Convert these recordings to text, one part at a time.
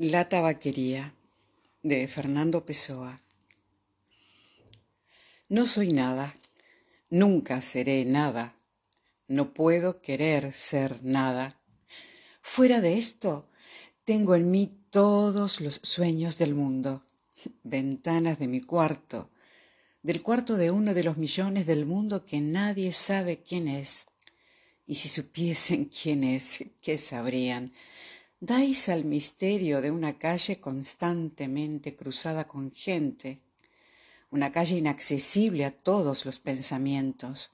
La tabaquería de Fernando Pessoa. No soy nada, nunca seré nada, no puedo querer ser nada. Fuera de esto, tengo en mí todos los sueños del mundo, ventanas de mi cuarto, del cuarto de uno de los millones del mundo que nadie sabe quién es. Y si supiesen quién es, ¿qué sabrían? Dais al misterio de una calle constantemente cruzada con gente, una calle inaccesible a todos los pensamientos,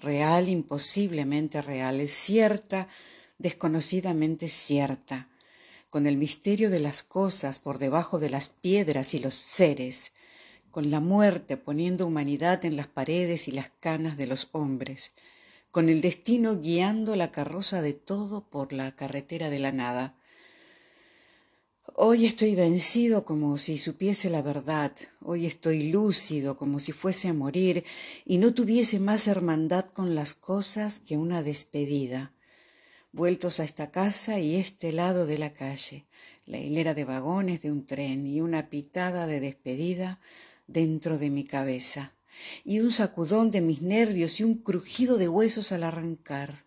real imposiblemente real, cierta desconocidamente cierta, con el misterio de las cosas por debajo de las piedras y los seres, con la muerte poniendo humanidad en las paredes y las canas de los hombres, con el destino guiando la carroza de todo por la carretera de la nada. Hoy estoy vencido como si supiese la verdad, hoy estoy lúcido como si fuese a morir y no tuviese más hermandad con las cosas que una despedida. Vueltos a esta casa y este lado de la calle, la hilera de vagones de un tren y una pitada de despedida dentro de mi cabeza y un sacudón de mis nervios y un crujido de huesos al arrancar.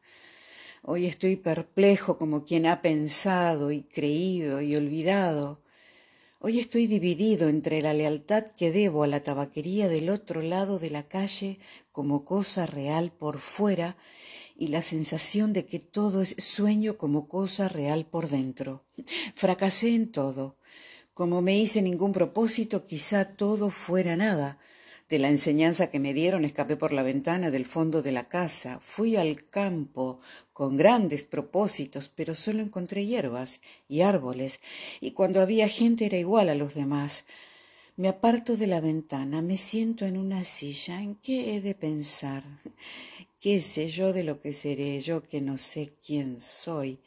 Hoy estoy perplejo como quien ha pensado y creído y olvidado. Hoy estoy dividido entre la lealtad que debo a la tabaquería del otro lado de la calle como cosa real por fuera y la sensación de que todo es sueño como cosa real por dentro. Fracasé en todo. Como me hice ningún propósito, quizá todo fuera nada. De la enseñanza que me dieron escapé por la ventana del fondo de la casa, fui al campo con grandes propósitos, pero solo encontré hierbas y árboles, y cuando había gente era igual a los demás. Me aparto de la ventana, me siento en una silla. ¿En qué he de pensar? ¿Qué sé yo de lo que seré yo que no sé quién soy?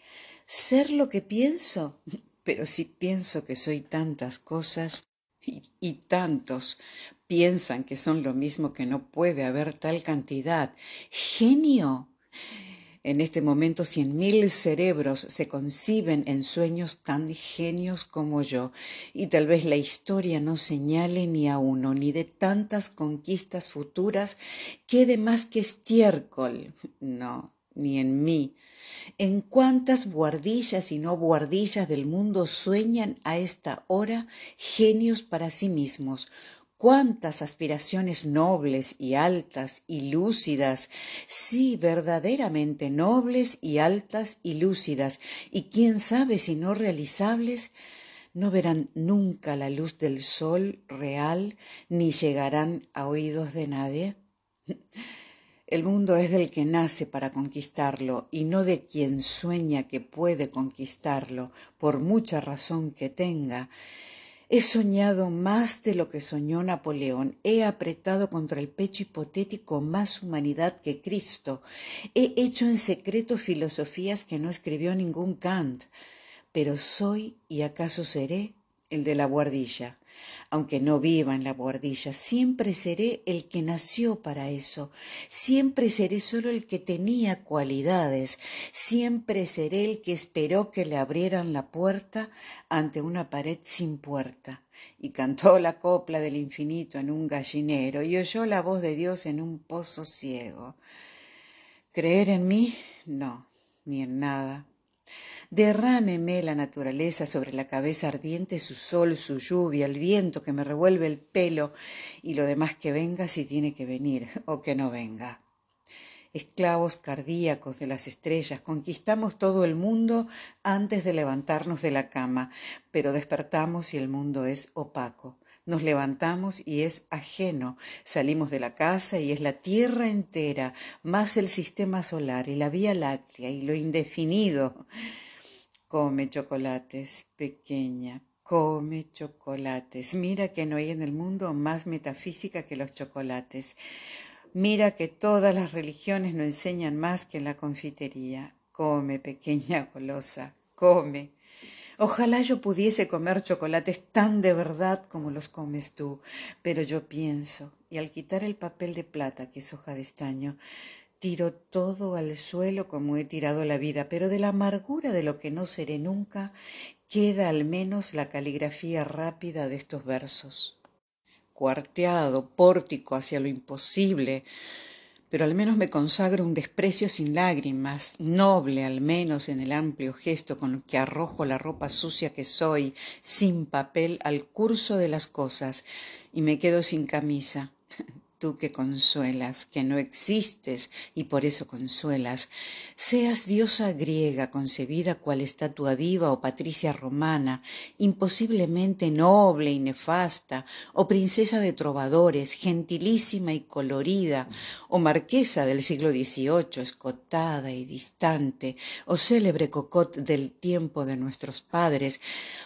¿Ser lo que pienso? Pero si pienso que soy tantas cosas y, tantos, piensan que son lo mismo que no puede haber tal cantidad. Genio. En este momento cien mil cerebros se conciben en sueños tan genios como yo, y tal vez la historia no señale ni a uno, ni de tantas conquistas futuras quede más que estiércol. No, ni en mí. ¿En cuántas buhardillas y no buhardillas del mundo sueñan a esta hora genios para sí mismos? cuántas aspiraciones nobles y altas y lúcidas, sí, verdaderamente nobles y altas y lúcidas, y quién sabe si no realizables, no verán nunca la luz del sol real ni llegarán a oídos de nadie. El mundo es del que nace para conquistarlo y no de quien sueña que puede conquistarlo, por mucha razón que tenga. He soñado más de lo que soñó Napoleón. He apretado contra el pecho hipotético más humanidad que Cristo. He hecho en secreto filosofías que no escribió ningún Kant. Pero soy y acaso seré el de la guardilla aunque no viva en la buhardilla, siempre seré el que nació para eso, siempre seré solo el que tenía cualidades, siempre seré el que esperó que le abrieran la puerta ante una pared sin puerta, y cantó la copla del infinito en un gallinero, y oyó la voz de Dios en un pozo ciego. ¿Creer en mí? No, ni en nada Derrámeme la naturaleza sobre la cabeza ardiente, su sol, su lluvia, el viento que me revuelve el pelo y lo demás que venga si tiene que venir o que no venga. Esclavos cardíacos de las estrellas, conquistamos todo el mundo antes de levantarnos de la cama, pero despertamos y el mundo es opaco. Nos levantamos y es ajeno. Salimos de la casa y es la Tierra entera, más el sistema solar y la Vía Láctea y lo indefinido. Come chocolates, pequeña, come chocolates. Mira que no hay en el mundo más metafísica que los chocolates. Mira que todas las religiones no enseñan más que en la confitería. Come, pequeña golosa, come. Ojalá yo pudiese comer chocolates tan de verdad como los comes tú, pero yo pienso, y al quitar el papel de plata, que es hoja de estaño, tiro todo al suelo como he tirado la vida, pero de la amargura de lo que no seré nunca queda al menos la caligrafía rápida de estos versos. Cuarteado, pórtico hacia lo imposible, pero al menos me consagro un desprecio sin lágrimas, noble al menos en el amplio gesto con que arrojo la ropa sucia que soy, sin papel, al curso de las cosas, y me quedo sin camisa tú que consuelas, que no existes y por eso consuelas, seas diosa griega concebida cual estatua viva o patricia romana, imposiblemente noble y nefasta, o princesa de trovadores, gentilísima y colorida, o marquesa del siglo XVIII, escotada y distante, o célebre cocot del tiempo de nuestros padres,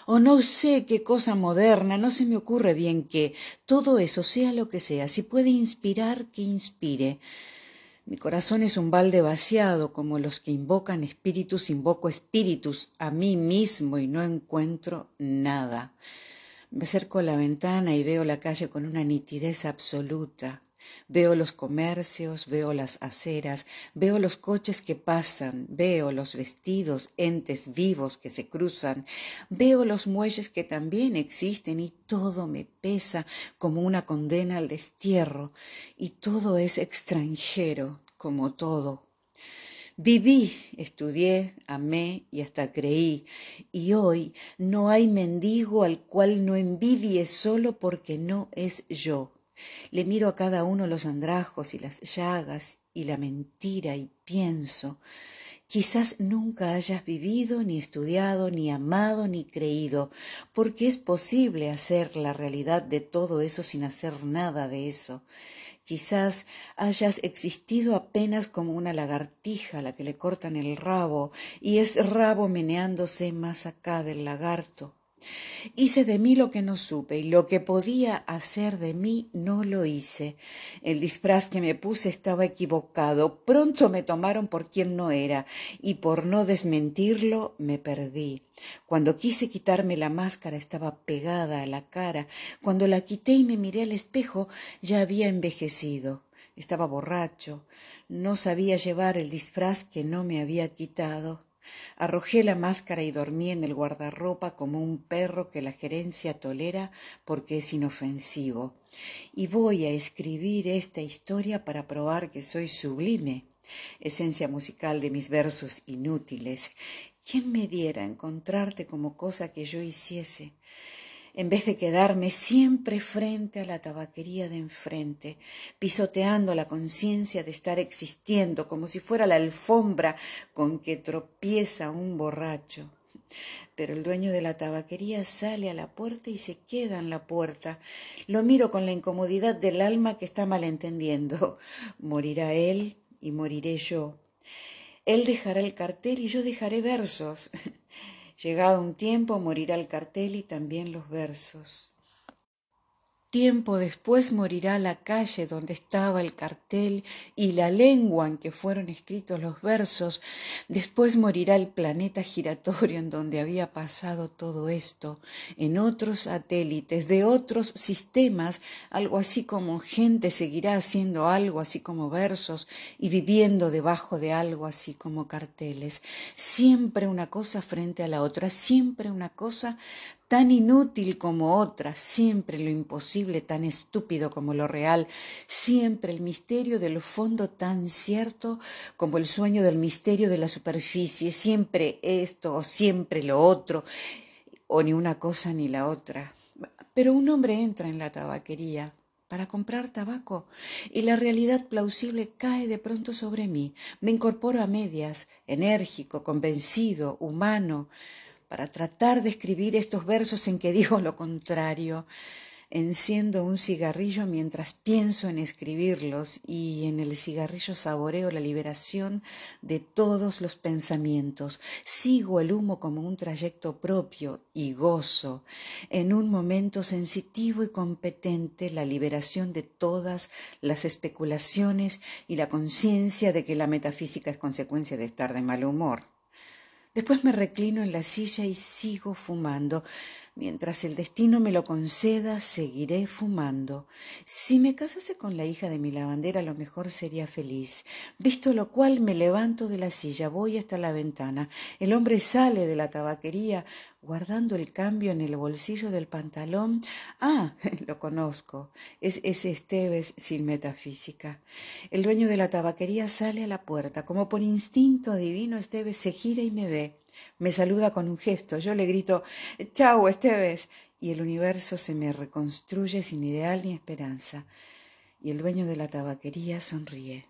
o no sé qué cosa moderna, no se me ocurre bien que todo eso sea lo que sea, si puede inspirar que inspire. Mi corazón es un balde vaciado, como los que invocan espíritus, invoco espíritus a mí mismo y no encuentro nada. Me acerco a la ventana y veo la calle con una nitidez absoluta. Veo los comercios, veo las aceras, veo los coches que pasan, veo los vestidos, entes vivos que se cruzan, veo los muelles que también existen y todo me pesa como una condena al destierro y todo es extranjero como todo. Viví, estudié, amé y hasta creí, y hoy no hay mendigo al cual no envidie solo porque no es yo. Le miro a cada uno los andrajos y las llagas y la mentira y pienso, quizás nunca hayas vivido, ni estudiado, ni amado, ni creído, porque es posible hacer la realidad de todo eso sin hacer nada de eso. Quizás hayas existido apenas como una lagartija a la que le cortan el rabo, y es rabo meneándose más acá del lagarto. Hice de mí lo que no supe y lo que podía hacer de mí no lo hice. El disfraz que me puse estaba equivocado. Pronto me tomaron por quien no era y por no desmentirlo me perdí. Cuando quise quitarme la máscara estaba pegada a la cara. Cuando la quité y me miré al espejo ya había envejecido. Estaba borracho. No sabía llevar el disfraz que no me había quitado. Arrojé la máscara y dormí en el guardarropa como un perro que la gerencia tolera porque es inofensivo. Y voy a escribir esta historia para probar que soy sublime, esencia musical de mis versos inútiles. ¿Quién me diera encontrarte como cosa que yo hiciese? En vez de quedarme siempre frente a la tabaquería de enfrente, pisoteando la conciencia de estar existiendo como si fuera la alfombra con que tropieza un borracho. Pero el dueño de la tabaquería sale a la puerta y se queda en la puerta. Lo miro con la incomodidad del alma que está malentendiendo. Morirá él y moriré yo. Él dejará el cartel y yo dejaré versos. Llegado un tiempo morirá el cartel y también los versos. Tiempo después morirá la calle donde estaba el cartel y la lengua en que fueron escritos los versos. Después morirá el planeta giratorio en donde había pasado todo esto, en otros satélites de otros sistemas, algo así como gente seguirá haciendo algo así como versos y viviendo debajo de algo así como carteles. Siempre una cosa frente a la otra, siempre una cosa tan inútil como otra, siempre lo imposible tan estúpido como lo real, siempre el misterio del fondo tan cierto como el sueño del misterio de la superficie, siempre esto o siempre lo otro, o ni una cosa ni la otra. Pero un hombre entra en la tabaquería para comprar tabaco y la realidad plausible cae de pronto sobre mí. Me incorporo a medias, enérgico, convencido, humano, para tratar de escribir estos versos en que digo lo contrario. Enciendo un cigarrillo mientras pienso en escribirlos y en el cigarrillo saboreo la liberación de todos los pensamientos. Sigo el humo como un trayecto propio y gozo en un momento sensitivo y competente la liberación de todas las especulaciones y la conciencia de que la metafísica es consecuencia de estar de mal humor. Después me reclino en la silla y sigo fumando. Mientras el destino me lo conceda, seguiré fumando. Si me casase con la hija de mi lavandera, lo mejor sería feliz. Visto lo cual, me levanto de la silla, voy hasta la ventana. El hombre sale de la tabaquería, guardando el cambio en el bolsillo del pantalón. Ah, lo conozco. Es ese Esteves sin metafísica. El dueño de la tabaquería sale a la puerta. Como por instinto adivino, Esteves se gira y me ve. Me saluda con un gesto. Yo le grito Chau, Esteves. Y el universo se me reconstruye sin ideal ni esperanza. Y el dueño de la tabaquería sonríe.